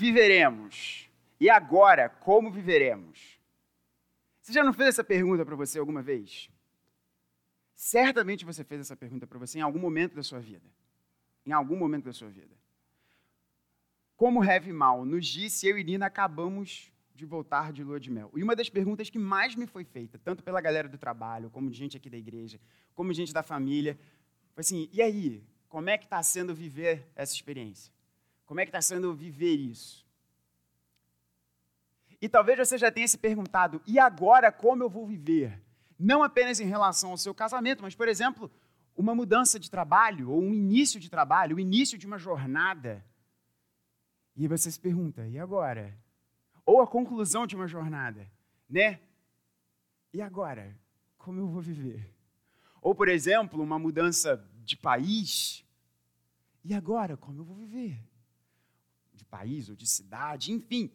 viveremos? E agora, como viveremos? Você já não fez essa pergunta para você alguma vez? Certamente você fez essa pergunta para você em algum momento da sua vida. Em algum momento da sua vida. Como Heavy Mal nos disse, eu e Nina acabamos de voltar de lua de mel. E uma das perguntas que mais me foi feita, tanto pela galera do trabalho, como de gente aqui da igreja, como de gente da família, foi assim: e aí? Como é que está sendo viver essa experiência? Como é que está sendo viver isso? E talvez você já tenha se perguntado: e agora como eu vou viver? Não apenas em relação ao seu casamento, mas, por exemplo, uma mudança de trabalho ou um início de trabalho, o início de uma jornada. E você se pergunta: e agora? Ou a conclusão de uma jornada, né? E agora? Como eu vou viver? Ou, por exemplo, uma mudança de país. E agora? Como eu vou viver? País ou de cidade, enfim.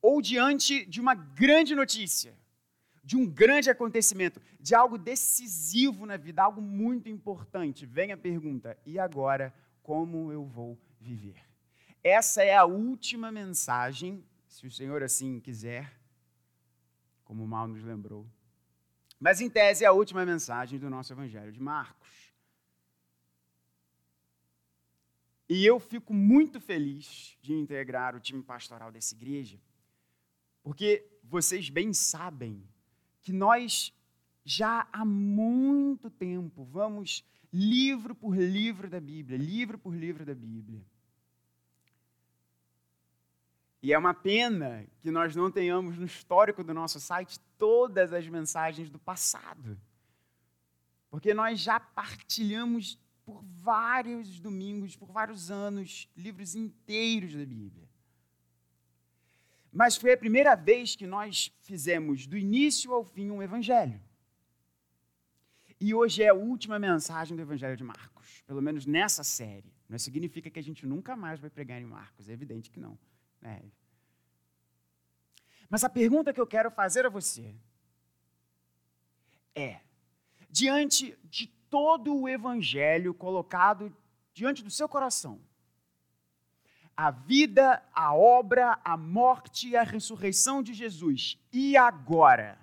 Ou diante de uma grande notícia, de um grande acontecimento, de algo decisivo na vida, algo muito importante. Vem a pergunta: e agora? Como eu vou viver? Essa é a última mensagem, se o Senhor assim quiser, como o mal nos lembrou. Mas, em tese, é a última mensagem do nosso Evangelho de Marcos. E eu fico muito feliz de integrar o time pastoral dessa igreja, porque vocês bem sabem que nós já há muito tempo vamos livro por livro da Bíblia, livro por livro da Bíblia. E é uma pena que nós não tenhamos no histórico do nosso site todas as mensagens do passado. Porque nós já partilhamos por vários domingos, por vários anos, livros inteiros da Bíblia. Mas foi a primeira vez que nós fizemos do início ao fim um evangelho. E hoje é a última mensagem do Evangelho de Marcos, pelo menos nessa série. Não significa que a gente nunca mais vai pregar em Marcos, é evidente que não. Né? Mas a pergunta que eu quero fazer a você é: diante de todo o Evangelho colocado diante do seu coração, a vida, a obra, a morte e a ressurreição de Jesus, e agora,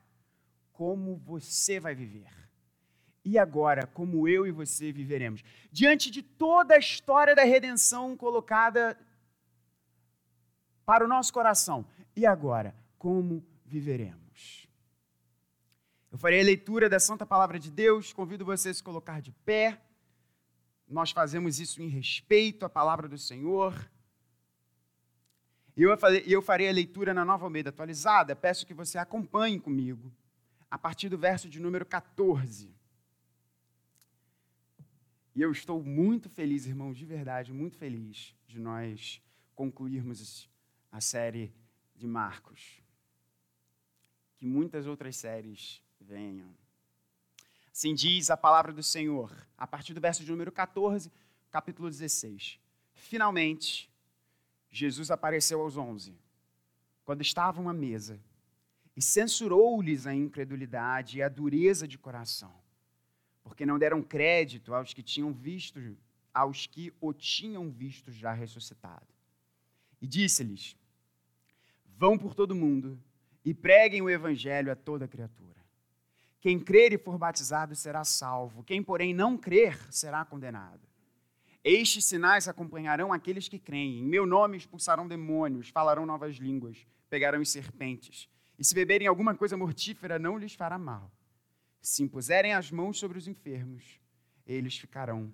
como você vai viver? E agora, como eu e você viveremos? Diante de toda a história da redenção colocada para o nosso coração, e agora, como viveremos? Eu farei a leitura da Santa Palavra de Deus, convido você a se colocar de pé. Nós fazemos isso em respeito à palavra do Senhor. E eu, farei a leitura na Nova Almeida atualizada. Peço que você acompanhe comigo, a partir do verso de número 14. E eu estou muito feliz, irmãos, de verdade, muito feliz de nós concluirmos a série de Marcos. Que muitas outras séries venham. Assim diz a palavra do Senhor, a partir do verso de número 14, capítulo 16. Finalmente, Jesus apareceu aos onze, quando estavam à mesa, e censurou-lhes a incredulidade e a dureza de coração, porque não deram crédito aos que tinham visto, aos que o tinham visto já ressuscitado. E disse-lhes: Vão por todo mundo e preguem o evangelho a toda criatura. Quem crer e for batizado será salvo, quem, porém, não crer será condenado. Estes sinais acompanharão aqueles que creem. Em meu nome expulsarão demônios, falarão novas línguas, pegarão serpentes. E se beberem alguma coisa mortífera, não lhes fará mal. Se impuserem as mãos sobre os enfermos, eles ficarão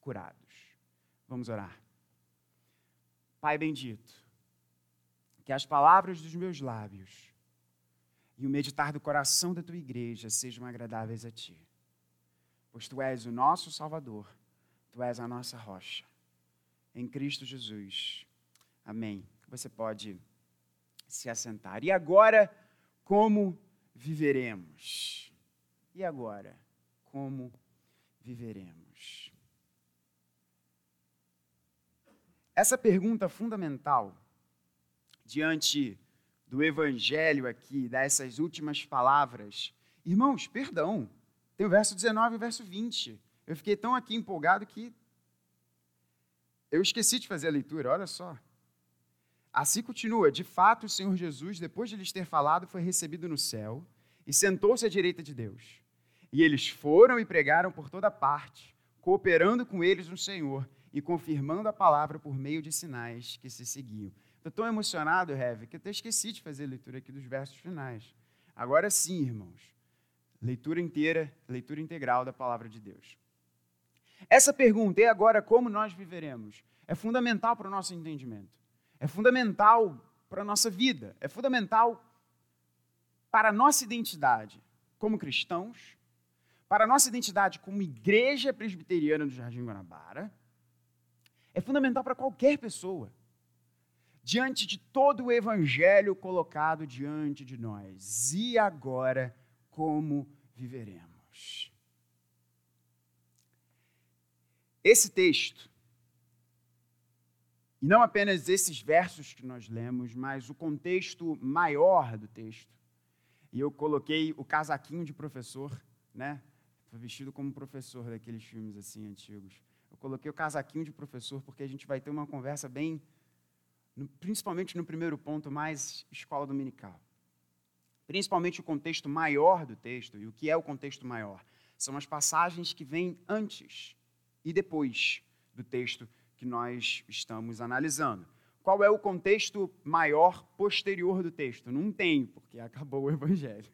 curados. Vamos orar. Pai bendito, que as palavras dos meus lábios e o meditar do coração da tua igreja sejam agradáveis a ti. Pois tu és o nosso Salvador, tu és a nossa rocha. Em Cristo Jesus. Amém. Você pode se assentar. E agora, como viveremos? E agora, como viveremos? Essa pergunta fundamental diante do Evangelho aqui, dessas últimas palavras. Irmãos, perdão, tem o verso 19 e o verso 20. Eu fiquei tão aqui empolgado que eu esqueci de fazer a leitura, olha só. Assim continua: De fato, o Senhor Jesus, depois de lhes ter falado, foi recebido no céu e sentou-se à direita de Deus. E eles foram e pregaram por toda parte, cooperando com eles no Senhor e confirmando a palavra por meio de sinais que se seguiam. Estou tão emocionado, Heavy, que até esqueci de fazer a leitura aqui dos versos finais. Agora sim, irmãos. Leitura inteira, leitura integral da palavra de Deus. Essa pergunta, e agora como nós viveremos? É fundamental para o nosso entendimento. É fundamental para a nossa vida. É fundamental para a nossa identidade como cristãos, para a nossa identidade como igreja presbiteriana do Jardim Guanabara. É fundamental para qualquer pessoa diante de todo o evangelho colocado diante de nós. E agora, como viveremos? Esse texto, e não apenas esses versos que nós lemos, mas o contexto maior do texto, e eu coloquei o casaquinho de professor, né? Vestido como professor daqueles filmes assim antigos. Eu coloquei o casaquinho de professor porque a gente vai ter uma conversa bem principalmente no primeiro ponto, mais escola dominical. Principalmente o contexto maior do texto. E o que é o contexto maior? São as passagens que vêm antes e depois do texto que nós estamos analisando. Qual é o contexto maior posterior do texto? Não tem, porque acabou o evangelho.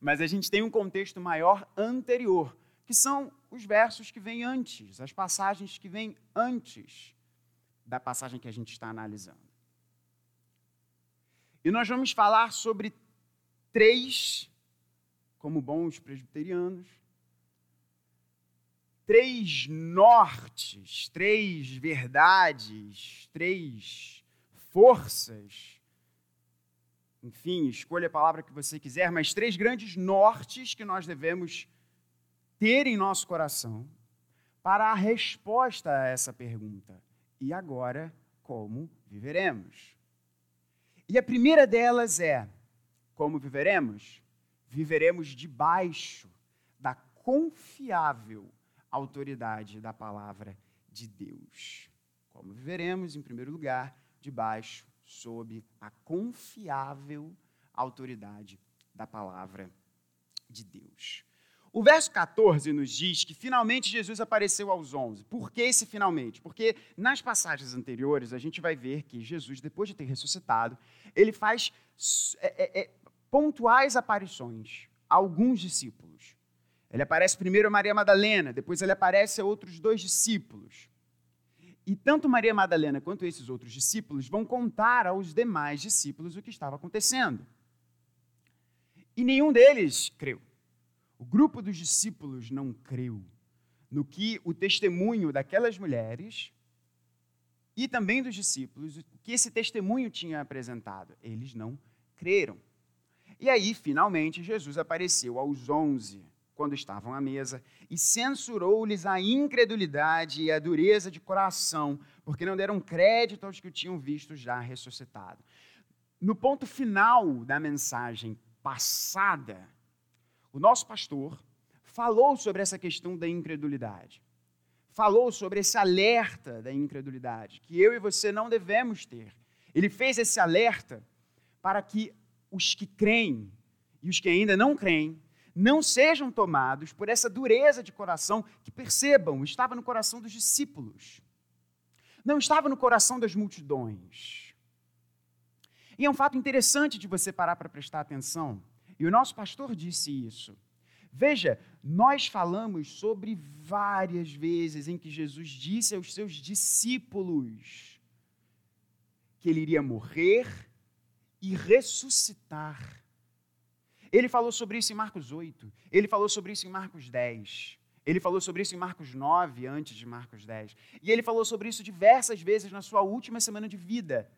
Mas a gente tem um contexto maior anterior, que são os versos que vêm antes, as passagens que vêm antes da passagem que a gente está analisando. E nós vamos falar sobre três, como bons presbiterianos, três nortes, três verdades, três forças. Enfim, escolha a palavra que você quiser, mas três grandes nortes que nós devemos ter em nosso coração para a resposta a essa pergunta. E agora, como viveremos? E a primeira delas é: como viveremos? Viveremos debaixo da confiável autoridade da palavra de Deus. Como viveremos, em primeiro lugar, debaixo, sob a confiável autoridade da palavra de Deus. O verso 14 nos diz que finalmente Jesus apareceu aos onze. Por que esse finalmente? Porque nas passagens anteriores a gente vai ver que Jesus, depois de ter ressuscitado, ele faz é, é, é, pontuais aparições a alguns discípulos. Ele aparece primeiro a Maria Madalena, depois ele aparece a outros dois discípulos. E tanto Maria Madalena quanto esses outros discípulos vão contar aos demais discípulos o que estava acontecendo. E nenhum deles creu. O grupo dos discípulos não creu no que o testemunho daquelas mulheres e também dos discípulos, o que esse testemunho tinha apresentado. Eles não creram. E aí, finalmente, Jesus apareceu aos onze, quando estavam à mesa, e censurou-lhes a incredulidade e a dureza de coração, porque não deram crédito aos que o tinham visto já ressuscitado. No ponto final da mensagem passada, o nosso pastor falou sobre essa questão da incredulidade. Falou sobre esse alerta da incredulidade, que eu e você não devemos ter. Ele fez esse alerta para que os que creem e os que ainda não creem não sejam tomados por essa dureza de coração que percebam, estava no coração dos discípulos, não estava no coração das multidões. E é um fato interessante de você parar para prestar atenção, e o nosso pastor disse isso. Veja, nós falamos sobre várias vezes em que Jesus disse aos seus discípulos que ele iria morrer e ressuscitar. Ele falou sobre isso em Marcos 8, ele falou sobre isso em Marcos 10, ele falou sobre isso em Marcos 9, antes de Marcos 10, e ele falou sobre isso diversas vezes na sua última semana de vida.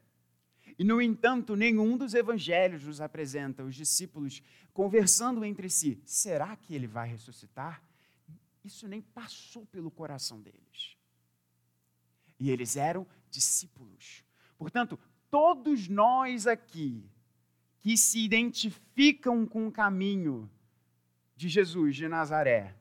E, no entanto, nenhum dos evangelhos nos apresenta os discípulos conversando entre si: será que ele vai ressuscitar? Isso nem passou pelo coração deles. E eles eram discípulos. Portanto, todos nós aqui que se identificam com o caminho de Jesus de Nazaré,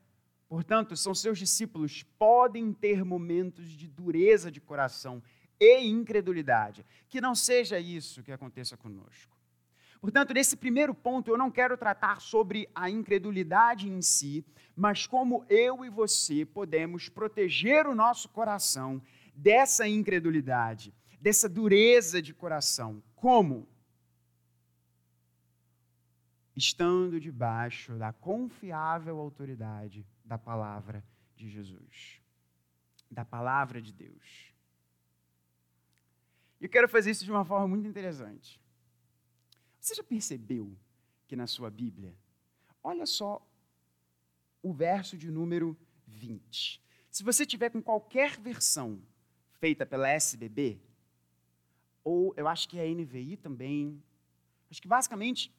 Portanto, são seus discípulos, podem ter momentos de dureza de coração e incredulidade. Que não seja isso que aconteça conosco. Portanto, nesse primeiro ponto, eu não quero tratar sobre a incredulidade em si, mas como eu e você podemos proteger o nosso coração dessa incredulidade, dessa dureza de coração. Como? Estando debaixo da confiável autoridade da palavra de Jesus, da palavra de Deus. E eu quero fazer isso de uma forma muito interessante. Você já percebeu que na sua Bíblia, olha só o verso de número 20. Se você tiver com qualquer versão feita pela SBB, ou eu acho que é a NVI também, acho que basicamente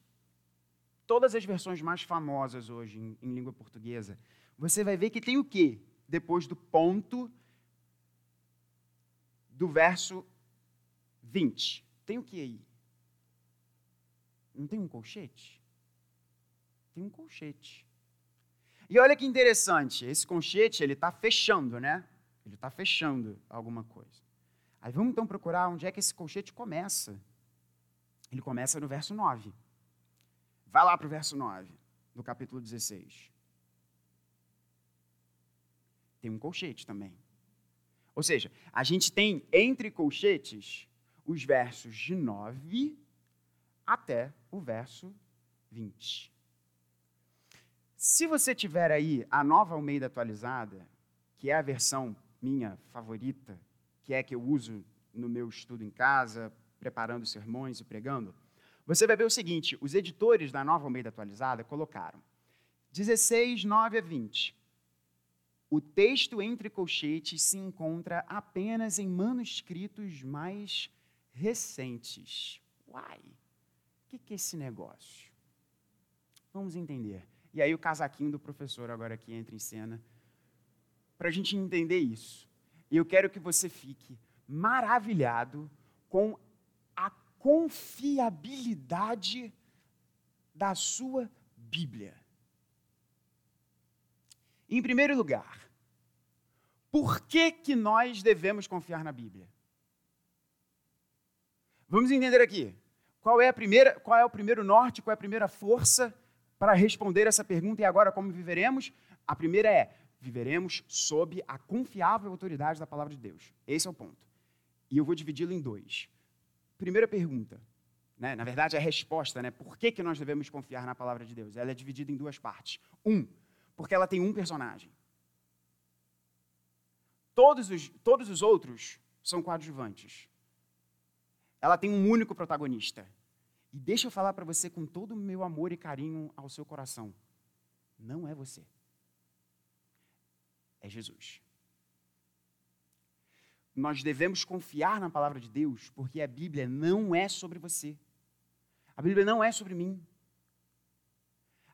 todas as versões mais famosas hoje em, em língua portuguesa, você vai ver que tem o quê? Depois do ponto do verso 20. Tem o que aí? Não tem um colchete? Tem um colchete. E olha que interessante, esse colchete ele está fechando, né? Ele está fechando alguma coisa. Aí vamos então procurar onde é que esse colchete começa. Ele começa no verso 9. Vai lá para o verso 9, do capítulo 16. Tem um colchete também. Ou seja, a gente tem entre colchetes os versos de 9 até o verso 20. Se você tiver aí a nova Almeida atualizada, que é a versão minha favorita, que é que eu uso no meu estudo em casa, preparando sermões e pregando, você vai ver o seguinte: os editores da nova Almeida atualizada colocaram 16, 9 a 20. O texto entre colchetes se encontra apenas em manuscritos mais recentes. Uai, o que é esse negócio? Vamos entender. E aí o casaquinho do professor agora aqui entra em cena para a gente entender isso. E eu quero que você fique maravilhado com a confiabilidade da sua Bíblia. Em primeiro lugar, por que, que nós devemos confiar na Bíblia? Vamos entender aqui. Qual é, a primeira, qual é o primeiro norte, qual é a primeira força para responder essa pergunta e agora como viveremos? A primeira é: viveremos sob a confiável autoridade da palavra de Deus. Esse é o ponto. E eu vou dividi-lo em dois. Primeira pergunta, né? na verdade, a resposta, né? por que, que nós devemos confiar na palavra de Deus? Ela é dividida em duas partes. Um, porque ela tem um personagem. Todos os, todos os outros são coadjuvantes ela tem um único protagonista. E deixa eu falar para você com todo o meu amor e carinho ao seu coração: não é você, é Jesus. Nós devemos confiar na palavra de Deus, porque a Bíblia não é sobre você. A Bíblia não é sobre mim.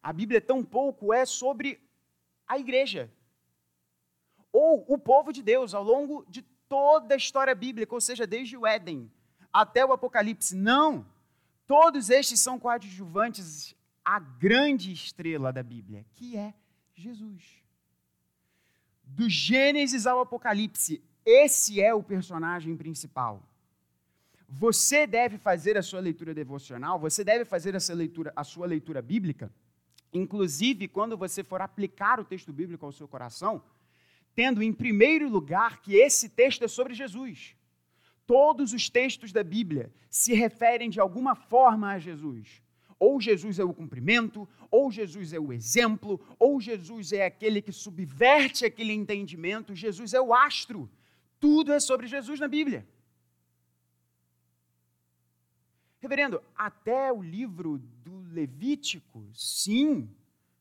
A Bíblia tão pouco é sobre a igreja. Ou o povo de Deus ao longo de toda a história bíblica, ou seja, desde o Éden até o Apocalipse. Não! Todos estes são coadjuvantes à grande estrela da Bíblia, que é Jesus. Do Gênesis ao Apocalipse, esse é o personagem principal. Você deve fazer a sua leitura devocional, você deve fazer essa leitura, a sua leitura bíblica, inclusive quando você for aplicar o texto bíblico ao seu coração, tendo em primeiro lugar que esse texto é sobre Jesus. Todos os textos da Bíblia se referem de alguma forma a Jesus. Ou Jesus é o cumprimento, ou Jesus é o exemplo, ou Jesus é aquele que subverte aquele entendimento, Jesus é o astro. Tudo é sobre Jesus na Bíblia. Reverendo, até o livro do Levítico, sim,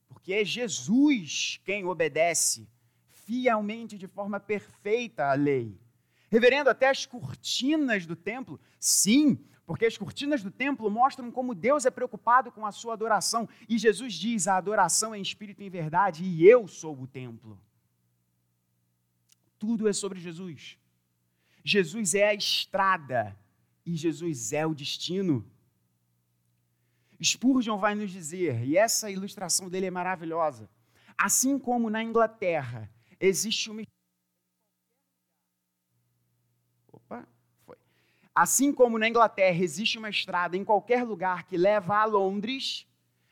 porque é Jesus quem obedece fielmente, de forma perfeita, à lei. Reverendo, até as cortinas do templo, sim, porque as cortinas do templo mostram como Deus é preocupado com a sua adoração. E Jesus diz: a adoração é em espírito e em verdade, e eu sou o templo. Tudo é sobre Jesus. Jesus é a estrada e Jesus é o destino. Spurgeon vai nos dizer, e essa ilustração dele é maravilhosa: Assim como na Inglaterra existe uma. Opa, foi. Assim como na Inglaterra existe uma estrada em qualquer lugar que leva a Londres,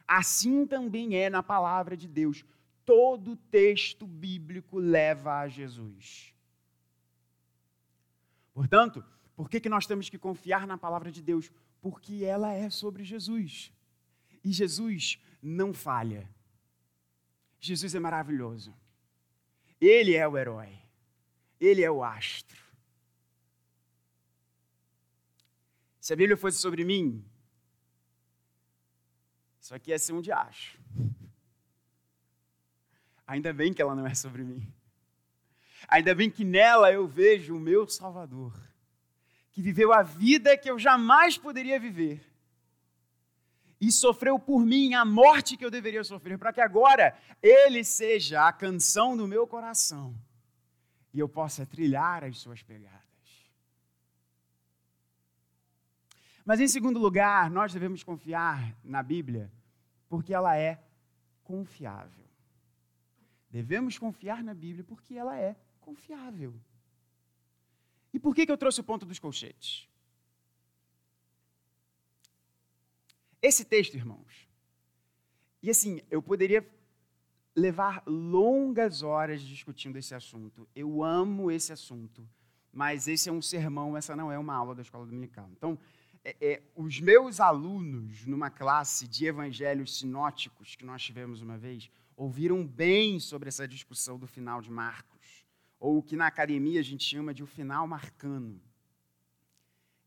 assim também é na palavra de Deus. Todo texto bíblico leva a Jesus. Portanto, por que, que nós temos que confiar na palavra de Deus? Porque ela é sobre Jesus. E Jesus não falha. Jesus é maravilhoso. Ele é o herói. Ele é o astro. Se a Bíblia fosse sobre mim, isso aqui ia ser um diacho. Ainda bem que ela não é sobre mim. Ainda bem que nela eu vejo o meu Salvador, que viveu a vida que eu jamais poderia viver e sofreu por mim a morte que eu deveria sofrer, para que agora ele seja a canção do meu coração e eu possa trilhar as suas pegadas. Mas em segundo lugar, nós devemos confiar na Bíblia porque ela é confiável. Devemos confiar na Bíblia porque ela é confiável. E por que, que eu trouxe o ponto dos colchetes? Esse texto, irmãos, e assim, eu poderia levar longas horas discutindo esse assunto. Eu amo esse assunto, mas esse é um sermão, essa não é uma aula da escola dominical. Então, é, é, os meus alunos, numa classe de evangelhos sinóticos que nós tivemos uma vez, ouviram bem sobre essa discussão do final de Marcos, ou o que na academia a gente chama de o final marcano.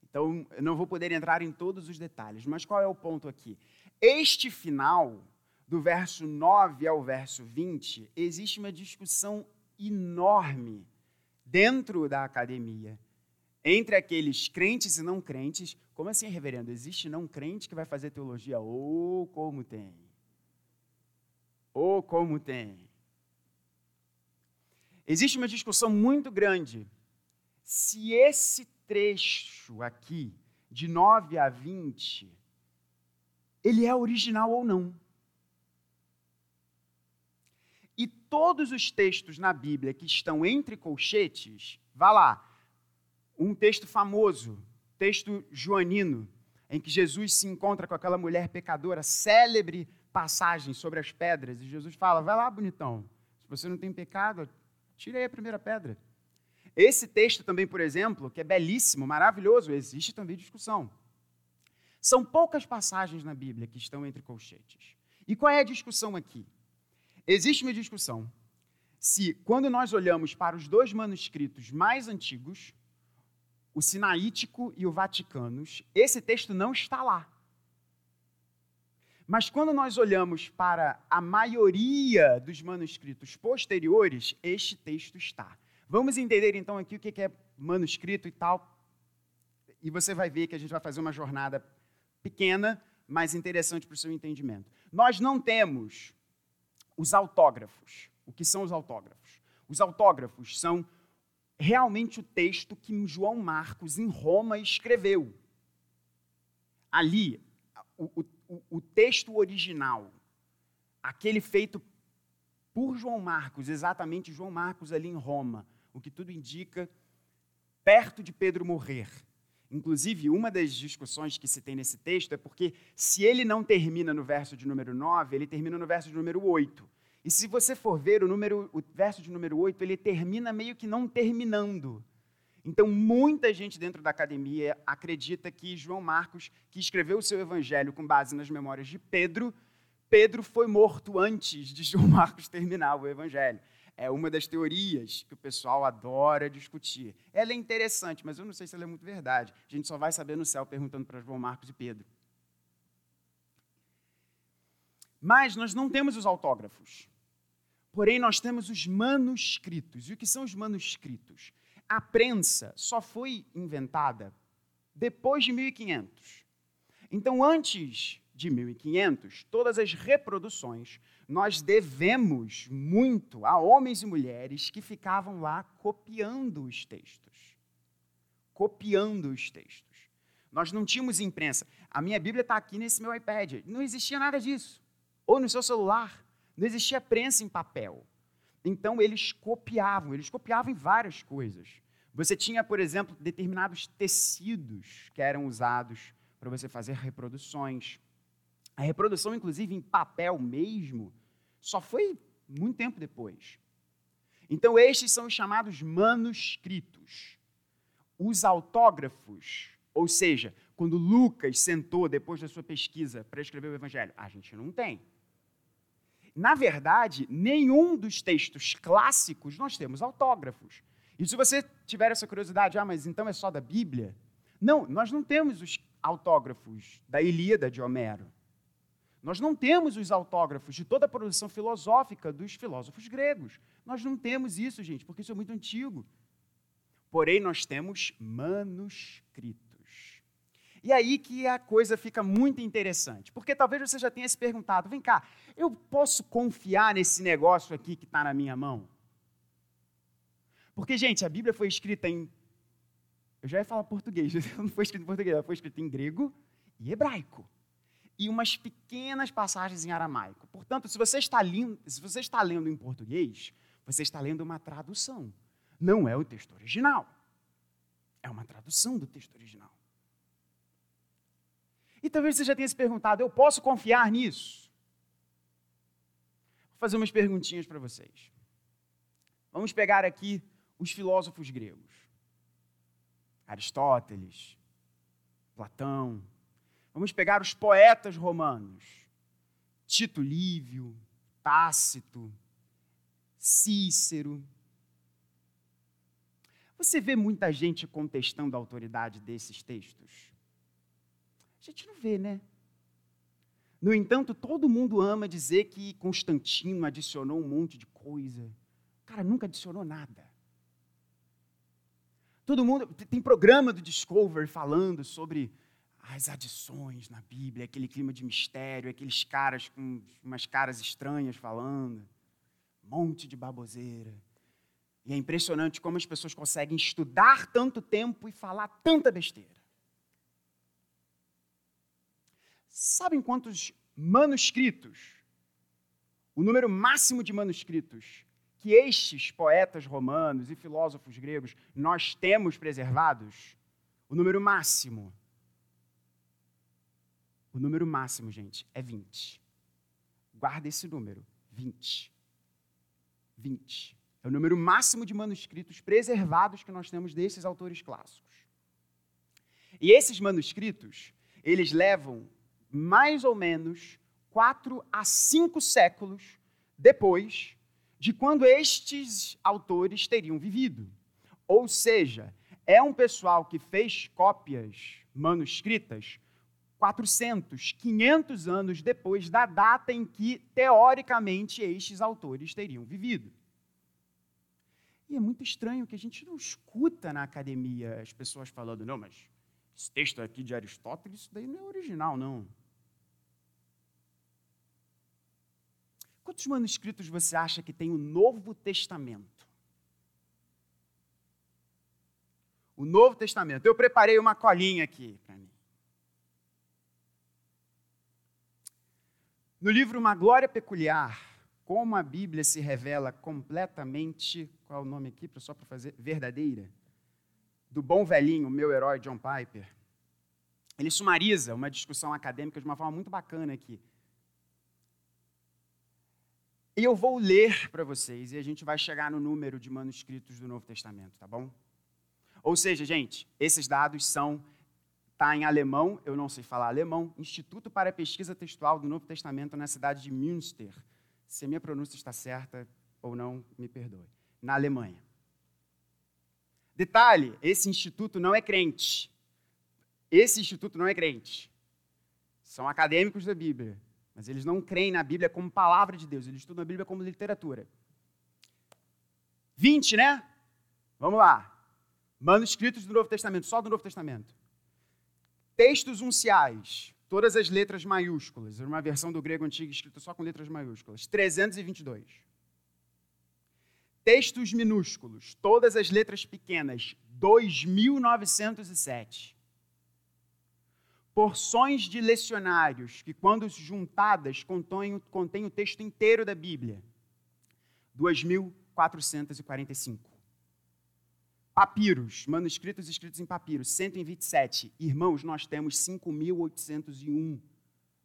Então, eu não vou poder entrar em todos os detalhes, mas qual é o ponto aqui? Este final, do verso 9 ao verso 20, existe uma discussão enorme dentro da academia entre aqueles crentes e não crentes. Como assim, reverendo? Existe não crente que vai fazer teologia? Ou oh, como tem? Ou oh, como tem? Existe uma discussão muito grande se esse trecho aqui, de 9 a 20, ele é original ou não. E todos os textos na Bíblia que estão entre colchetes, vá lá, um texto famoso, texto joanino, em que Jesus se encontra com aquela mulher pecadora, célebre passagem sobre as pedras, e Jesus fala: vai lá, bonitão, se você não tem pecado, tire aí a primeira pedra. Esse texto também, por exemplo, que é belíssimo, maravilhoso, existe também discussão. São poucas passagens na Bíblia que estão entre colchetes. E qual é a discussão aqui? Existe uma discussão se, quando nós olhamos para os dois manuscritos mais antigos, o Sinaítico e o Vaticanos, esse texto não está lá. Mas quando nós olhamos para a maioria dos manuscritos posteriores, este texto está. Vamos entender então aqui o que é manuscrito e tal. E você vai ver que a gente vai fazer uma jornada pequena, mas interessante para o seu entendimento. Nós não temos os autógrafos. O que são os autógrafos? Os autógrafos são realmente o texto que João Marcos, em Roma, escreveu. Ali, o, o, o texto original, aquele feito por João Marcos, exatamente João Marcos ali em Roma, o que tudo indica, perto de Pedro morrer. Inclusive, uma das discussões que se tem nesse texto é porque, se ele não termina no verso de número 9, ele termina no verso de número 8. E se você for ver o, número, o verso de número 8, ele termina meio que não terminando. Então, muita gente dentro da academia acredita que João Marcos, que escreveu o seu evangelho com base nas memórias de Pedro, Pedro foi morto antes de João Marcos terminar o evangelho é uma das teorias que o pessoal adora discutir. Ela é interessante, mas eu não sei se ela é muito verdade. A gente só vai saber no céu perguntando para João Marcos e Pedro. Mas nós não temos os autógrafos. Porém, nós temos os manuscritos. E o que são os manuscritos? A prensa só foi inventada depois de 1500. Então, antes de 1500, todas as reproduções nós devemos muito a homens e mulheres que ficavam lá copiando os textos. Copiando os textos. Nós não tínhamos imprensa. A minha Bíblia está aqui nesse meu iPad. Não existia nada disso. Ou no seu celular. Não existia prensa em papel. Então eles copiavam, eles copiavam em várias coisas. Você tinha, por exemplo, determinados tecidos que eram usados para você fazer reproduções. A reprodução, inclusive em papel mesmo, só foi muito tempo depois. Então, estes são os chamados manuscritos. Os autógrafos, ou seja, quando Lucas sentou depois da sua pesquisa para escrever o Evangelho, a gente não tem. Na verdade, nenhum dos textos clássicos nós temos autógrafos. E se você tiver essa curiosidade, ah, mas então é só da Bíblia? Não, nós não temos os autógrafos da Ilíada de Homero. Nós não temos os autógrafos de toda a produção filosófica dos filósofos gregos. Nós não temos isso, gente, porque isso é muito antigo. Porém, nós temos manuscritos. E aí que a coisa fica muito interessante, porque talvez você já tenha se perguntado: vem cá, eu posso confiar nesse negócio aqui que está na minha mão? Porque, gente, a Bíblia foi escrita em. Eu já ia falar português, não foi escrita em português, ela foi escrita em grego e hebraico e umas pequenas passagens em aramaico. Portanto, se você está, lendo, se você está lendo em português, você está lendo uma tradução. Não é o texto original. É uma tradução do texto original. E talvez você já tenha se perguntado: eu posso confiar nisso? Vou fazer umas perguntinhas para vocês. Vamos pegar aqui os filósofos gregos: Aristóteles, Platão, Vamos pegar os poetas romanos: Tito Lívio, Tácito, Cícero. Você vê muita gente contestando a autoridade desses textos? A gente não vê, né? No entanto, todo mundo ama dizer que Constantino adicionou um monte de coisa. O cara nunca adicionou nada. Todo mundo. Tem programa do Discovery falando sobre as adições na Bíblia, aquele clima de mistério, aqueles caras com umas caras estranhas falando, um monte de baboseira. E é impressionante como as pessoas conseguem estudar tanto tempo e falar tanta besteira. Sabem quantos manuscritos, o número máximo de manuscritos que estes poetas romanos e filósofos gregos nós temos preservados? O número máximo o número máximo, gente, é 20. Guarda esse número, 20. 20. É o número máximo de manuscritos preservados que nós temos desses autores clássicos. E esses manuscritos, eles levam mais ou menos quatro a cinco séculos depois de quando estes autores teriam vivido. Ou seja, é um pessoal que fez cópias manuscritas 400, 500 anos depois da data em que, teoricamente, estes autores teriam vivido. E é muito estranho que a gente não escuta na academia as pessoas falando, não, mas esse texto aqui de Aristóteles, isso daí não é original, não. Quantos manuscritos você acha que tem o Novo Testamento? O Novo Testamento. Eu preparei uma colinha aqui para mim. No livro Uma Glória Peculiar, como a Bíblia se revela completamente, qual é o nome aqui, só para fazer, verdadeira, do bom velhinho, meu herói John Piper, ele sumariza uma discussão acadêmica de uma forma muito bacana aqui. E eu vou ler para vocês, e a gente vai chegar no número de manuscritos do Novo Testamento, tá bom? Ou seja, gente, esses dados são está em alemão, eu não sei falar alemão, Instituto para Pesquisa Textual do Novo Testamento na cidade de Münster. Se a minha pronúncia está certa ou não, me perdoe. Na Alemanha. Detalhe: esse instituto não é crente. Esse instituto não é crente. São acadêmicos da Bíblia, mas eles não creem na Bíblia como palavra de Deus, eles estudam a Bíblia como literatura. 20, né? Vamos lá. Manuscritos do Novo Testamento, só do Novo Testamento. Textos unciais, todas as letras maiúsculas, uma versão do grego antigo escrita só com letras maiúsculas, 322. Textos minúsculos, todas as letras pequenas, 2907. porções de lecionários que, quando juntadas, contêm, contêm o texto inteiro da Bíblia. 2.445. Papiros, manuscritos escritos em papiro, 127. Irmãos, nós temos 5.801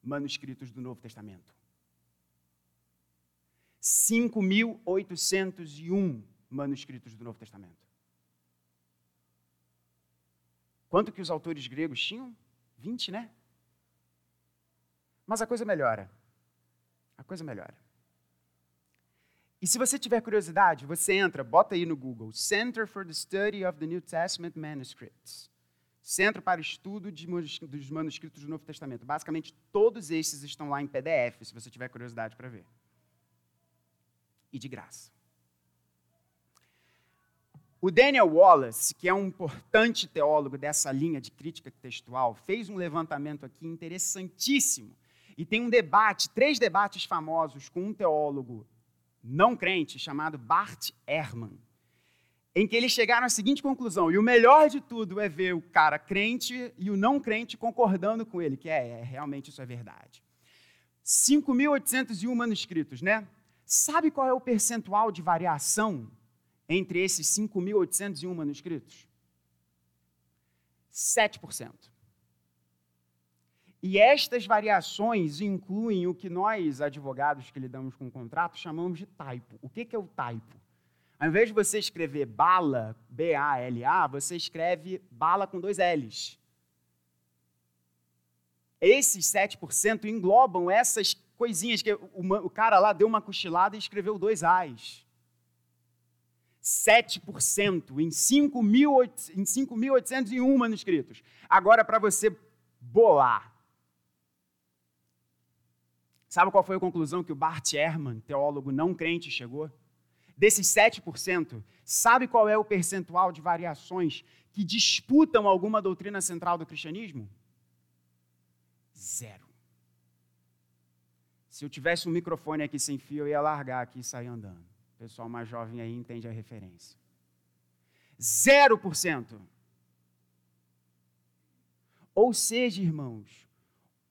manuscritos do Novo Testamento. 5.801 manuscritos do Novo Testamento. Quanto que os autores gregos tinham? 20, né? Mas a coisa melhora. A coisa melhora. E se você tiver curiosidade, você entra, bota aí no Google, Center for the Study of the New Testament Manuscripts. Centro para Estudo de, dos Manuscritos do Novo Testamento. Basicamente, todos esses estão lá em PDF, se você tiver curiosidade para ver. E de graça. O Daniel Wallace, que é um importante teólogo dessa linha de crítica textual, fez um levantamento aqui interessantíssimo. E tem um debate, três debates famosos com um teólogo não crente chamado Bart Ehrman em que eles chegaram à seguinte conclusão, e o melhor de tudo é ver o cara crente e o não crente concordando com ele, que é, é realmente isso é verdade. 5.801 manuscritos, né? Sabe qual é o percentual de variação entre esses 5.801 manuscritos? 7%. E estas variações incluem o que nós, advogados que lidamos com o contrato, chamamos de typo. O que é o typo? Ao invés de você escrever bala, B-A-L-A, você escreve bala com dois L's. Esses 7% englobam essas coisinhas que o, cara lá deu uma cochilada e escreveu dois A's. 7% em 5.801 manuscritos. Agora, para você bolar. Sabe qual foi a conclusão que o Bart Ehrman, teólogo não crente, chegou? Desses 7%, sabe qual é o percentual de variações que disputam alguma doutrina central do cristianismo? Zero. Se eu tivesse um microfone aqui sem fio, eu ia largar aqui e sair andando. O pessoal mais jovem aí entende a referência. Zero por cento. Ou seja, irmãos,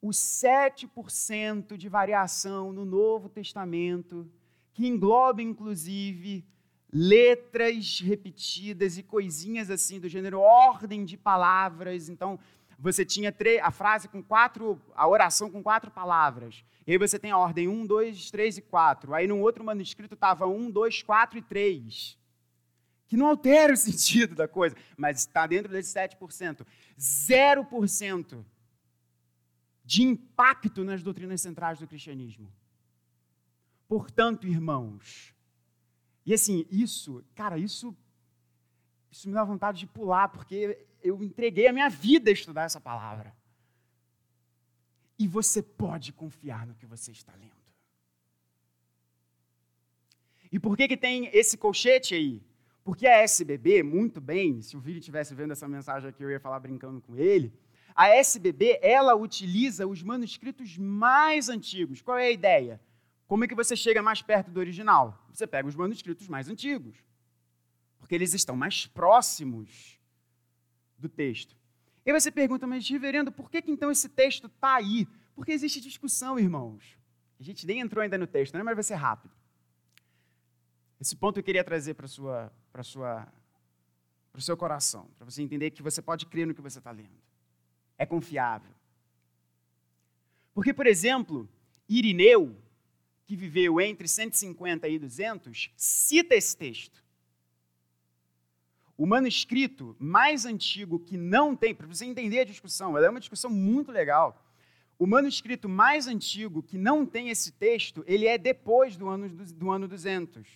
os 7% de variação no Novo Testamento que engloba, inclusive, letras repetidas e coisinhas assim do gênero ordem de palavras. Então, você tinha a frase com quatro, a oração com quatro palavras. E aí você tem a ordem 1, 2, 3 e 4. Aí num outro manuscrito estava 1, 2, 4 e 3. Que não altera o sentido da coisa, mas está dentro desse 7%. 0% de impacto nas doutrinas centrais do cristianismo. Portanto, irmãos, e assim, isso, cara, isso, isso me dá vontade de pular, porque eu entreguei a minha vida a estudar essa palavra. E você pode confiar no que você está lendo. E por que, que tem esse colchete aí? Porque a SBB, muito bem, se o Vini estivesse vendo essa mensagem aqui, eu ia falar brincando com ele. A SBB, ela utiliza os manuscritos mais antigos. Qual é a ideia? Como é que você chega mais perto do original? Você pega os manuscritos mais antigos, porque eles estão mais próximos do texto. E você pergunta, mas reverendo, por que, que então esse texto está aí? Porque existe discussão, irmãos. A gente nem entrou ainda no texto, né? mas vai ser rápido. Esse ponto eu queria trazer para sua, para sua, para o seu coração, para você entender que você pode crer no que você está lendo. É confiável. Porque, por exemplo, Irineu, que viveu entre 150 e 200, cita esse texto. O manuscrito mais antigo que não tem, para você entender a discussão, ela é uma discussão muito legal. O manuscrito mais antigo que não tem esse texto, ele é depois do ano, do ano 200.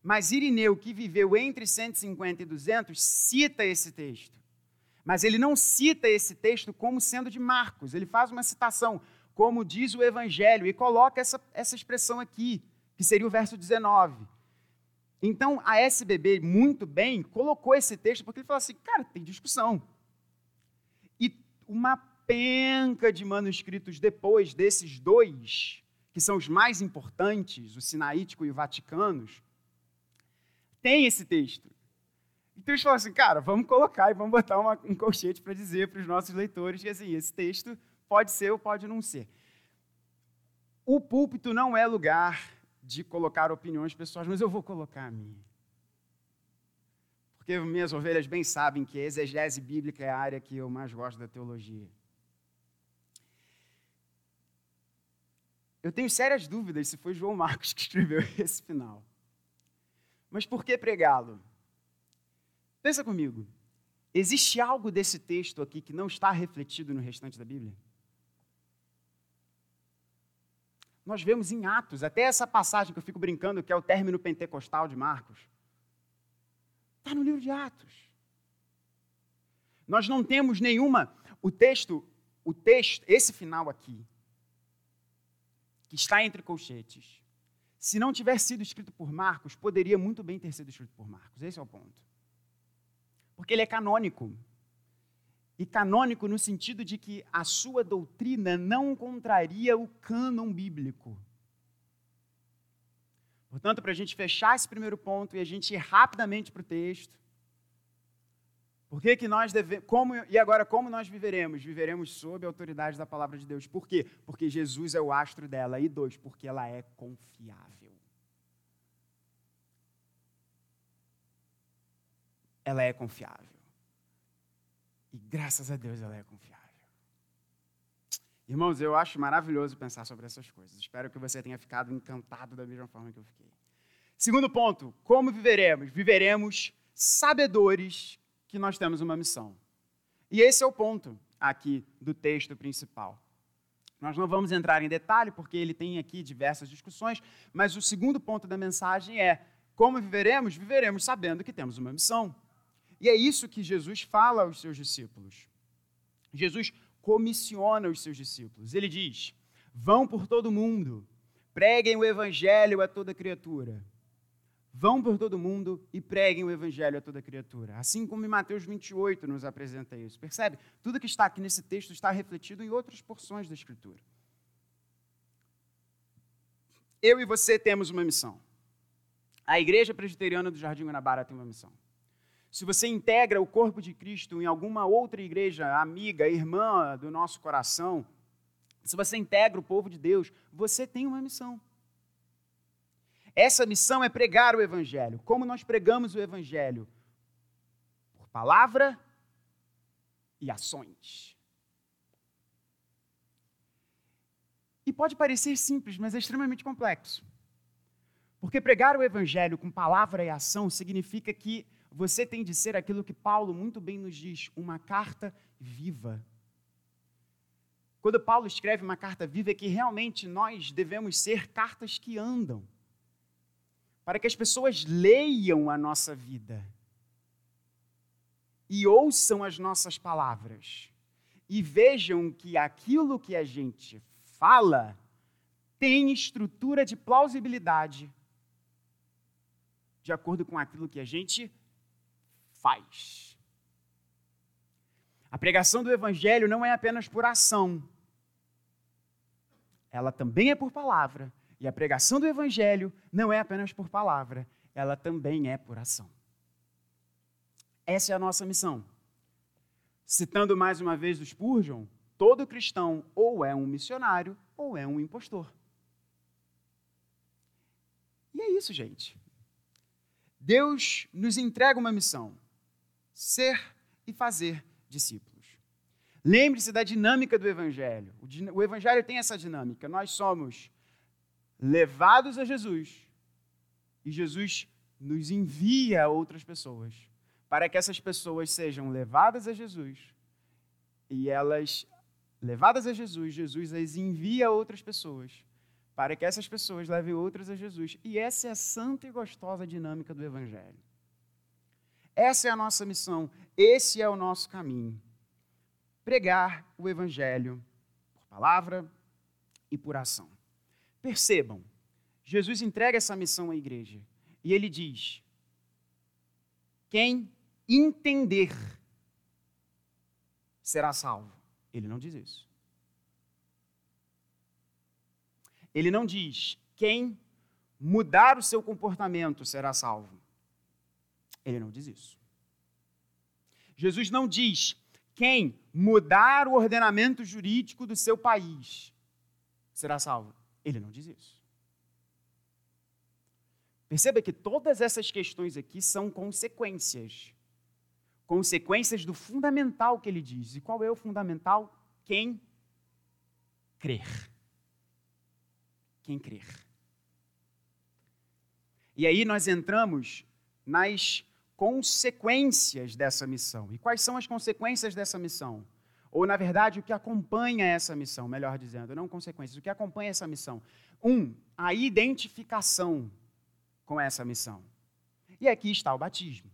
Mas Irineu, que viveu entre 150 e 200, cita esse texto. Mas ele não cita esse texto como sendo de Marcos, ele faz uma citação como diz o Evangelho, e coloca essa, essa expressão aqui, que seria o verso 19. Então, a SBB, muito bem, colocou esse texto, porque ele falou assim: cara, tem discussão. E uma penca de manuscritos depois desses dois, que são os mais importantes, o Sinaítico e o Vaticanos, tem esse texto. Então eles falaram assim, cara, vamos colocar e vamos botar uma, um colchete para dizer para os nossos leitores que assim, esse texto pode ser ou pode não ser. O púlpito não é lugar de colocar opiniões pessoais, mas eu vou colocar a minha. Porque minhas ovelhas bem sabem que a exegese bíblica é a área que eu mais gosto da teologia. Eu tenho sérias dúvidas se foi João Marcos que escreveu esse final. Mas por que pregá-lo? Pensa comigo. Existe algo desse texto aqui que não está refletido no restante da Bíblia? Nós vemos em Atos, até essa passagem que eu fico brincando, que é o término pentecostal de Marcos. Está no livro de Atos. Nós não temos nenhuma. O texto, o texto, esse final aqui, que está entre colchetes, se não tivesse sido escrito por Marcos, poderia muito bem ter sido escrito por Marcos. Esse é o ponto. Porque ele é canônico. E canônico no sentido de que a sua doutrina não contraria o cânon bíblico. Portanto, para a gente fechar esse primeiro ponto e a gente ir rapidamente para o texto, por que, que nós devemos, como, e agora como nós viveremos? Viveremos sob a autoridade da palavra de Deus. Por quê? Porque Jesus é o astro dela. E dois, porque ela é confiável. Ela é confiável. E graças a Deus ela é confiável. Irmãos, eu acho maravilhoso pensar sobre essas coisas. Espero que você tenha ficado encantado da mesma forma que eu fiquei. Segundo ponto, como viveremos? Viveremos sabedores que nós temos uma missão. E esse é o ponto aqui do texto principal. Nós não vamos entrar em detalhe, porque ele tem aqui diversas discussões, mas o segundo ponto da mensagem é: como viveremos? Viveremos sabendo que temos uma missão. E é isso que Jesus fala aos seus discípulos. Jesus comissiona os seus discípulos. Ele diz: vão por todo mundo, preguem o evangelho a toda criatura. Vão por todo mundo e preguem o evangelho a toda criatura. Assim como em Mateus 28 nos apresenta isso. Percebe? Tudo que está aqui nesse texto está refletido em outras porções da Escritura. Eu e você temos uma missão. A Igreja Presbiteriana do Jardim Guanabara tem uma missão. Se você integra o corpo de Cristo em alguma outra igreja, amiga, irmã do nosso coração, se você integra o povo de Deus, você tem uma missão. Essa missão é pregar o Evangelho. Como nós pregamos o Evangelho? Por palavra e ações. E pode parecer simples, mas é extremamente complexo. Porque pregar o Evangelho com palavra e ação significa que você tem de ser aquilo que Paulo muito bem nos diz, uma carta viva. Quando Paulo escreve uma carta viva, é que realmente nós devemos ser cartas que andam, para que as pessoas leiam a nossa vida e ouçam as nossas palavras e vejam que aquilo que a gente fala tem estrutura de plausibilidade de acordo com aquilo que a gente faz. A pregação do Evangelho não é apenas por ação, ela também é por palavra. E a pregação do Evangelho não é apenas por palavra, ela também é por ação. Essa é a nossa missão. Citando mais uma vez o Spurgeon, todo cristão ou é um missionário ou é um impostor. E é isso, gente. Deus nos entrega uma missão ser e fazer discípulos. Lembre-se da dinâmica do Evangelho. O Evangelho tem essa dinâmica. Nós somos levados a Jesus e Jesus nos envia a outras pessoas para que essas pessoas sejam levadas a Jesus e elas, levadas a Jesus, Jesus as envia a outras pessoas para que essas pessoas levem outras a Jesus. E essa é a santa e gostosa dinâmica do Evangelho. Essa é a nossa missão, esse é o nosso caminho. Pregar o Evangelho por palavra e por ação. Percebam, Jesus entrega essa missão à igreja e ele diz: quem entender será salvo. Ele não diz isso. Ele não diz: quem mudar o seu comportamento será salvo. Ele não diz isso. Jesus não diz quem mudar o ordenamento jurídico do seu país será salvo. Ele não diz isso. Perceba que todas essas questões aqui são consequências. Consequências do fundamental que ele diz. E qual é o fundamental? Quem crer. Quem crer. E aí nós entramos nas consequências dessa missão. E quais são as consequências dessa missão? Ou, na verdade, o que acompanha essa missão, melhor dizendo, não consequências, o que acompanha essa missão? Um, a identificação com essa missão. E aqui está o batismo.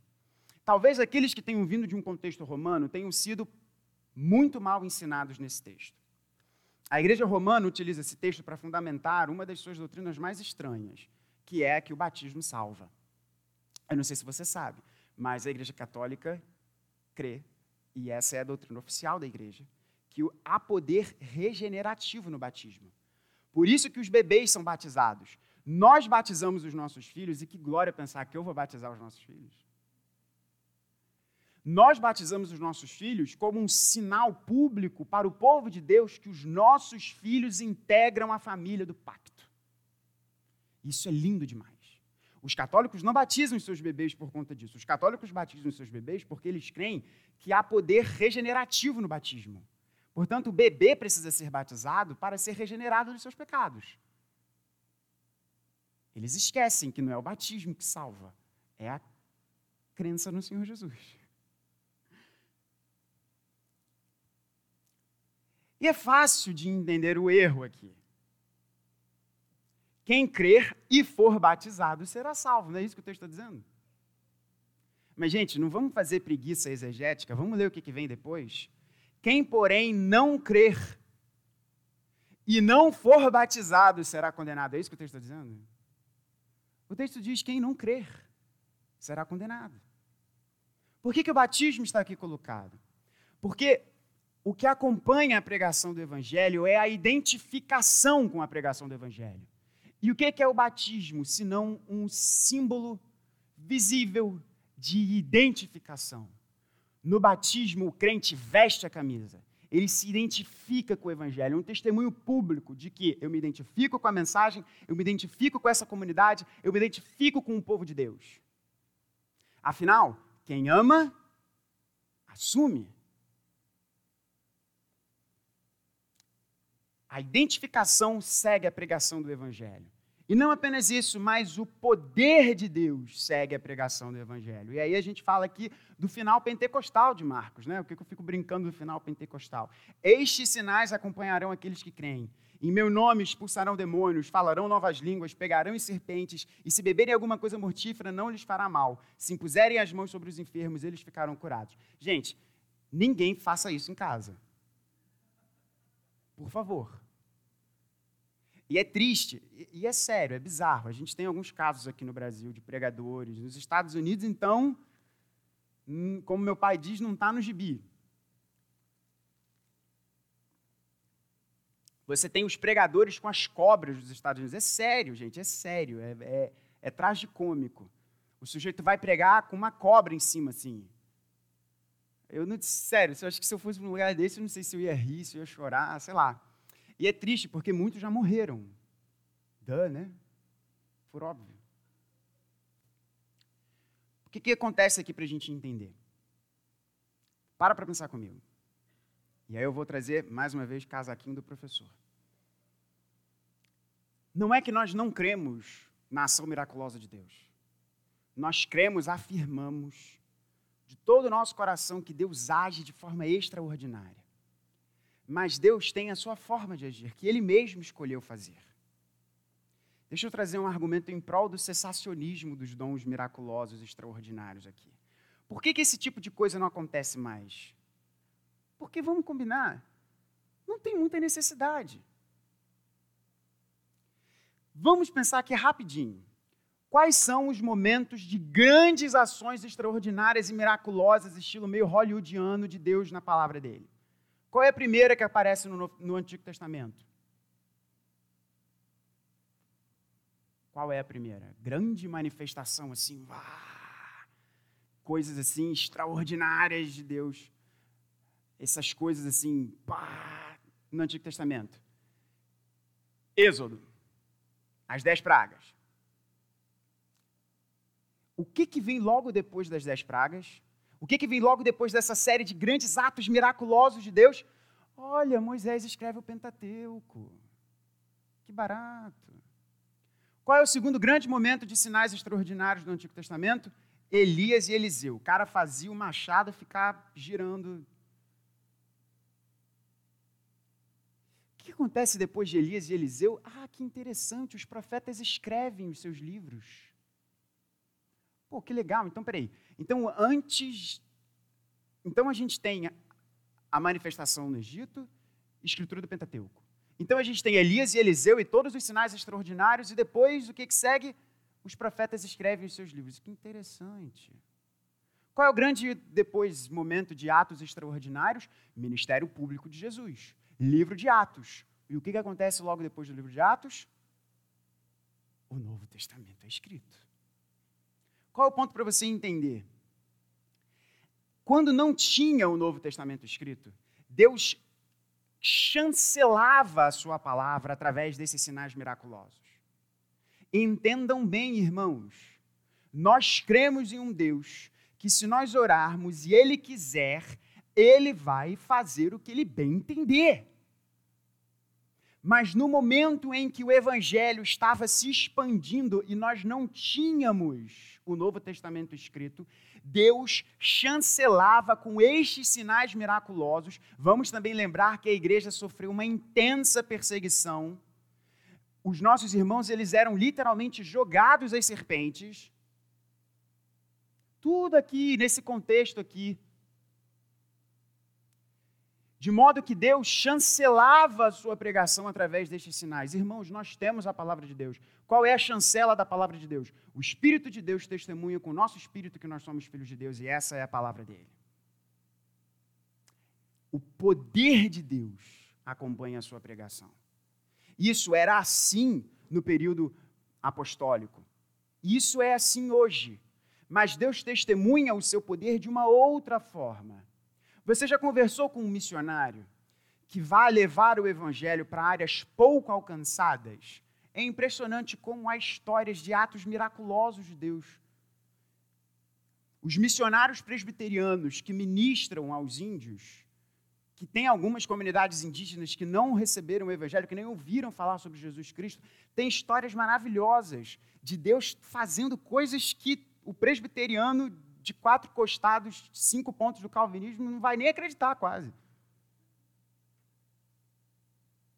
Talvez aqueles que tenham vindo de um contexto romano tenham sido muito mal ensinados nesse texto. A igreja romana utiliza esse texto para fundamentar uma das suas doutrinas mais estranhas, que é que o batismo salva. Eu não sei se você sabe, mas a Igreja Católica crê, e essa é a doutrina oficial da Igreja, que há poder regenerativo no batismo. Por isso que os bebês são batizados. Nós batizamos os nossos filhos, e que glória pensar que eu vou batizar os nossos filhos. Nós batizamos os nossos filhos como um sinal público para o povo de Deus que os nossos filhos integram a família do pacto. Isso é lindo demais. Os católicos não batizam os seus bebês por conta disso. Os católicos batizam os seus bebês porque eles creem que há poder regenerativo no batismo. Portanto, o bebê precisa ser batizado para ser regenerado dos seus pecados. Eles esquecem que não é o batismo que salva, é a crença no Senhor Jesus. E é fácil de entender o erro aqui. Quem crer e for batizado será salvo, não é isso que o texto está dizendo? Mas, gente, não vamos fazer preguiça exegética, vamos ler o que, vem depois. Quem, porém, não crer e não for batizado será condenado. É isso que o texto está dizendo? O texto diz: quem não crer será condenado. Por que, que o batismo está aqui colocado? Porque o que acompanha a pregação do Evangelho é a identificação com a pregação do Evangelho. E o que é o batismo, senão um símbolo visível de identificação? No batismo, o crente veste a camisa. Ele se identifica com o evangelho, é um testemunho público de que eu me identifico com a mensagem, eu me identifico com essa comunidade, eu me identifico com o povo de Deus. Afinal, quem ama, assume. A identificação segue a pregação do Evangelho. E não apenas isso, mas o poder de Deus segue a pregação do Evangelho. E aí a gente fala aqui do final pentecostal de Marcos, né? O que eu fico brincando do final pentecostal? Estes sinais acompanharão aqueles que creem. Em meu nome expulsarão demônios, falarão novas línguas, pegarão em serpentes, e se beberem alguma coisa mortífera, não lhes fará mal. Se impuserem as mãos sobre os enfermos, eles ficarão curados. Gente, ninguém faça isso em casa. Por favor. E é triste, e é sério, é bizarro. A gente tem alguns casos aqui no Brasil de pregadores. Nos Estados Unidos, então, hum, como meu pai diz, não está no gibi. Você tem os pregadores com as cobras dos Estados Unidos. É sério, gente, é sério. É, é, é tragicômico. O sujeito vai pregar com uma cobra em cima, assim. Eu não, sério, eu acho que se eu fosse para um lugar desse, eu não sei se eu ia rir, se eu ia chorar, sei lá. E é triste porque muitos já morreram. Dã, né? Por óbvio. O que, que acontece aqui para a gente entender? Para para pensar comigo. E aí eu vou trazer, mais uma vez, casaquinho do professor. Não é que nós não cremos na ação miraculosa de Deus. Nós cremos, afirmamos de todo o nosso coração que Deus age de forma extraordinária. Mas Deus tem a sua forma de agir, que Ele mesmo escolheu fazer. Deixa eu trazer um argumento em prol do cessacionismo dos dons miraculosos extraordinários aqui. Por que, que esse tipo de coisa não acontece mais? Porque, vamos combinar, não tem muita necessidade. Vamos pensar aqui rapidinho. Quais são os momentos de grandes ações extraordinárias e miraculosas, estilo meio hollywoodiano de Deus na palavra dele? Qual é a primeira que aparece no, no Antigo Testamento? Qual é a primeira? Grande manifestação assim. coisas assim extraordinárias de Deus. Essas coisas assim, pá, no Antigo Testamento. Êxodo, as dez pragas. O que, que vem logo depois das dez pragas? O que, que vem logo depois dessa série de grandes atos miraculosos de Deus? Olha, Moisés escreve o Pentateuco. Que barato. Qual é o segundo grande momento de sinais extraordinários do Antigo Testamento? Elias e Eliseu. O cara fazia o machado ficar girando. O que acontece depois de Elias e Eliseu? Ah, que interessante, os profetas escrevem os seus livros. Pô, que legal. Então, peraí. Então, antes. Então, a gente tem a manifestação no Egito, escritura do Pentateuco. Então, a gente tem Elias e Eliseu e todos os sinais extraordinários, e depois, o que, que segue? Os profetas escrevem os seus livros. Que interessante. Qual é o grande, depois, momento de atos extraordinários? Ministério Público de Jesus. Livro de Atos. E o que, que acontece logo depois do livro de Atos? O Novo Testamento é escrito. Qual é o ponto para você entender? Quando não tinha o Novo Testamento escrito, Deus chancelava a sua palavra através desses sinais miraculosos. Entendam bem, irmãos, nós cremos em um Deus que, se nós orarmos e Ele quiser, Ele vai fazer o que Ele bem entender. Mas no momento em que o Evangelho estava se expandindo e nós não tínhamos o Novo Testamento escrito, Deus chancelava com estes sinais miraculosos. Vamos também lembrar que a igreja sofreu uma intensa perseguição. Os nossos irmãos, eles eram literalmente jogados às serpentes. Tudo aqui, nesse contexto aqui, de modo que Deus chancelava a sua pregação através destes sinais. Irmãos, nós temos a palavra de Deus. Qual é a chancela da palavra de Deus? O Espírito de Deus testemunha com o nosso espírito que nós somos filhos de Deus e essa é a palavra dele. O poder de Deus acompanha a sua pregação. Isso era assim no período apostólico. Isso é assim hoje. Mas Deus testemunha o seu poder de uma outra forma. Você já conversou com um missionário que vai levar o evangelho para áreas pouco alcançadas? É impressionante como há histórias de atos miraculosos de Deus. Os missionários presbiterianos que ministram aos índios, que tem algumas comunidades indígenas que não receberam o evangelho, que nem ouviram falar sobre Jesus Cristo, têm histórias maravilhosas de Deus fazendo coisas que o presbiteriano de quatro costados, cinco pontos do calvinismo, não vai nem acreditar quase.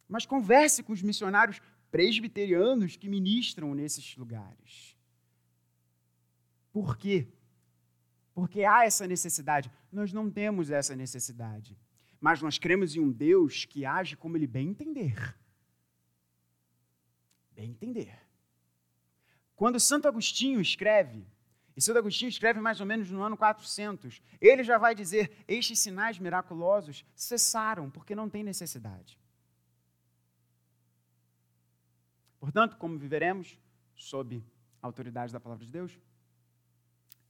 Mas converse com os missionários presbiterianos que ministram nesses lugares. Por quê? Porque há essa necessidade. Nós não temos essa necessidade. Mas nós cremos em um Deus que age como ele bem entender. Bem entender. Quando Santo Agostinho escreve e Santo Agostinho escreve mais ou menos no ano 400. Ele já vai dizer: estes sinais miraculosos cessaram, porque não tem necessidade. Portanto, como viveremos? Sob a autoridade da palavra de Deus?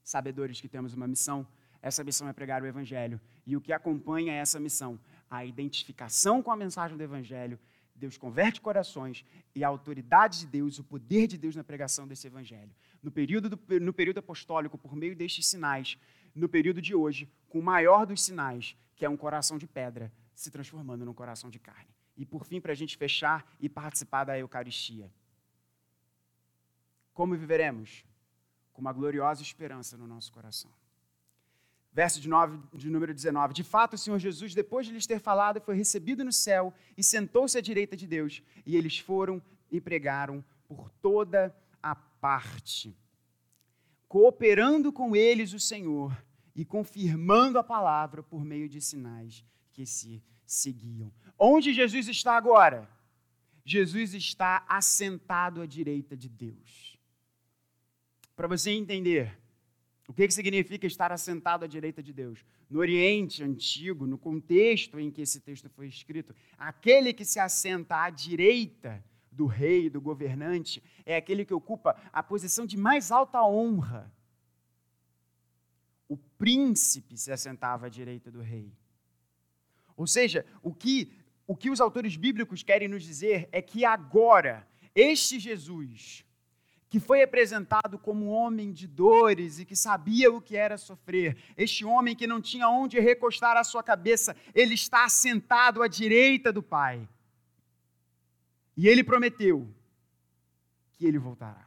Sabedores que temos uma missão. Essa missão é pregar o Evangelho. E o que acompanha essa missão? A identificação com a mensagem do Evangelho. Deus converte corações e a autoridade de Deus, o poder de Deus na pregação desse Evangelho no período, do, no período apostólico, por meio destes sinais, no período de hoje, com o maior dos sinais, que é um coração de pedra, se transformando num coração de carne. E por fim, para a gente fechar e participar da Eucaristia. Como viveremos? Com uma gloriosa esperança no nosso coração. Verso de, nove, de número 19. De fato, o Senhor Jesus, depois de lhes ter falado, foi recebido no céu e sentou-se à direita de Deus. E eles foram e pregaram por toda a parte, cooperando com eles o Senhor e confirmando a palavra por meio de sinais que se seguiam. Onde Jesus está agora? Jesus está assentado à direita de Deus. Para você entender o que significa estar assentado à direita de Deus, no Oriente Antigo, no contexto em que esse texto foi escrito, aquele que se assenta à direita do rei, do governante, é aquele que ocupa a posição de mais alta honra. o príncipe se assentava à direita do rei. Ou seja, o que, o que os autores bíblicos querem nos dizer é que agora, este Jesus, que foi apresentado como homem de dores e que sabia o que era sofrer, este homem que não tinha onde recostar a sua cabeça, ele está assentado à direita do Pai. E ele prometeu que ele voltará.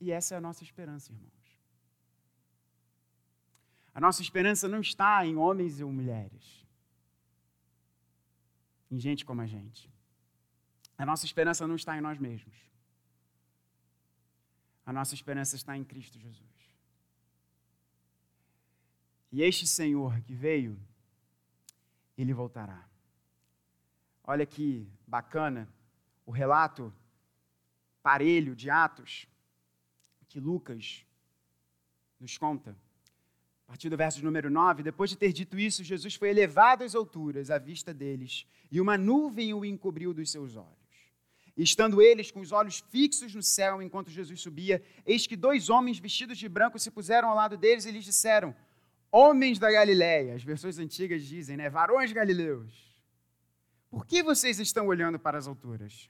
E essa é a nossa esperança, irmãos. A nossa esperança não está em homens e mulheres, em gente como a gente. A nossa esperança não está em nós mesmos. A nossa esperança está em Cristo Jesus. E este Senhor que veio, ele voltará. Olha que bacana o relato parelho de Atos que Lucas nos conta. A partir do verso número 9, depois de ter dito isso, Jesus foi elevado às alturas à vista deles, e uma nuvem o encobriu dos seus olhos. E estando eles com os olhos fixos no céu enquanto Jesus subia, eis que dois homens vestidos de branco se puseram ao lado deles e lhes disseram: Homens da Galiléia, as versões antigas dizem, né? Varões galileus por que vocês estão olhando para as alturas?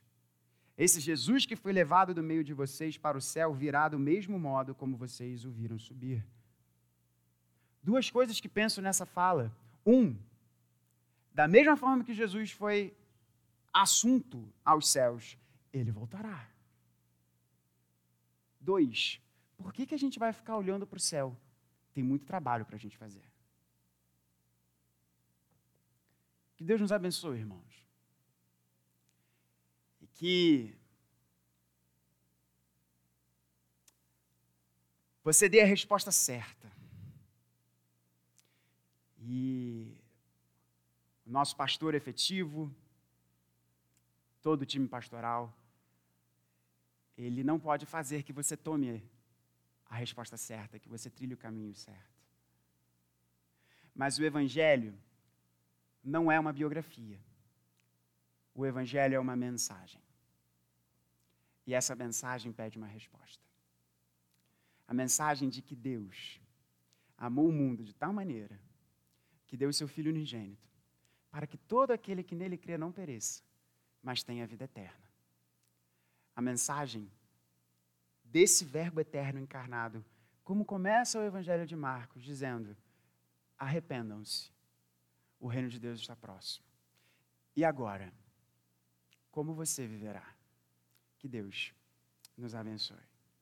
Esse Jesus que foi levado do meio de vocês para o céu virá do mesmo modo como vocês o viram subir. Duas coisas que penso nessa fala. Um, da mesma forma que Jesus foi assunto aos céus, ele voltará. Dois, por que, que a gente vai ficar olhando para o céu? Tem muito trabalho para a gente fazer. Que Deus nos abençoe, irmãos. E que você dê a resposta certa. E o nosso pastor efetivo, todo o time pastoral, ele não pode fazer que você tome a resposta certa, que você trilhe o caminho certo. Mas o Evangelho não é uma biografia. O Evangelho é uma mensagem. E essa mensagem pede uma resposta. A mensagem de que Deus amou o mundo de tal maneira que deu o seu Filho unigênito, para que todo aquele que nele crê não pereça, mas tenha vida eterna. A mensagem desse Verbo eterno encarnado, como começa o Evangelho de Marcos, dizendo: arrependam-se o reino de Deus está próximo. E agora? Como você viverá? Que Deus nos abençoe.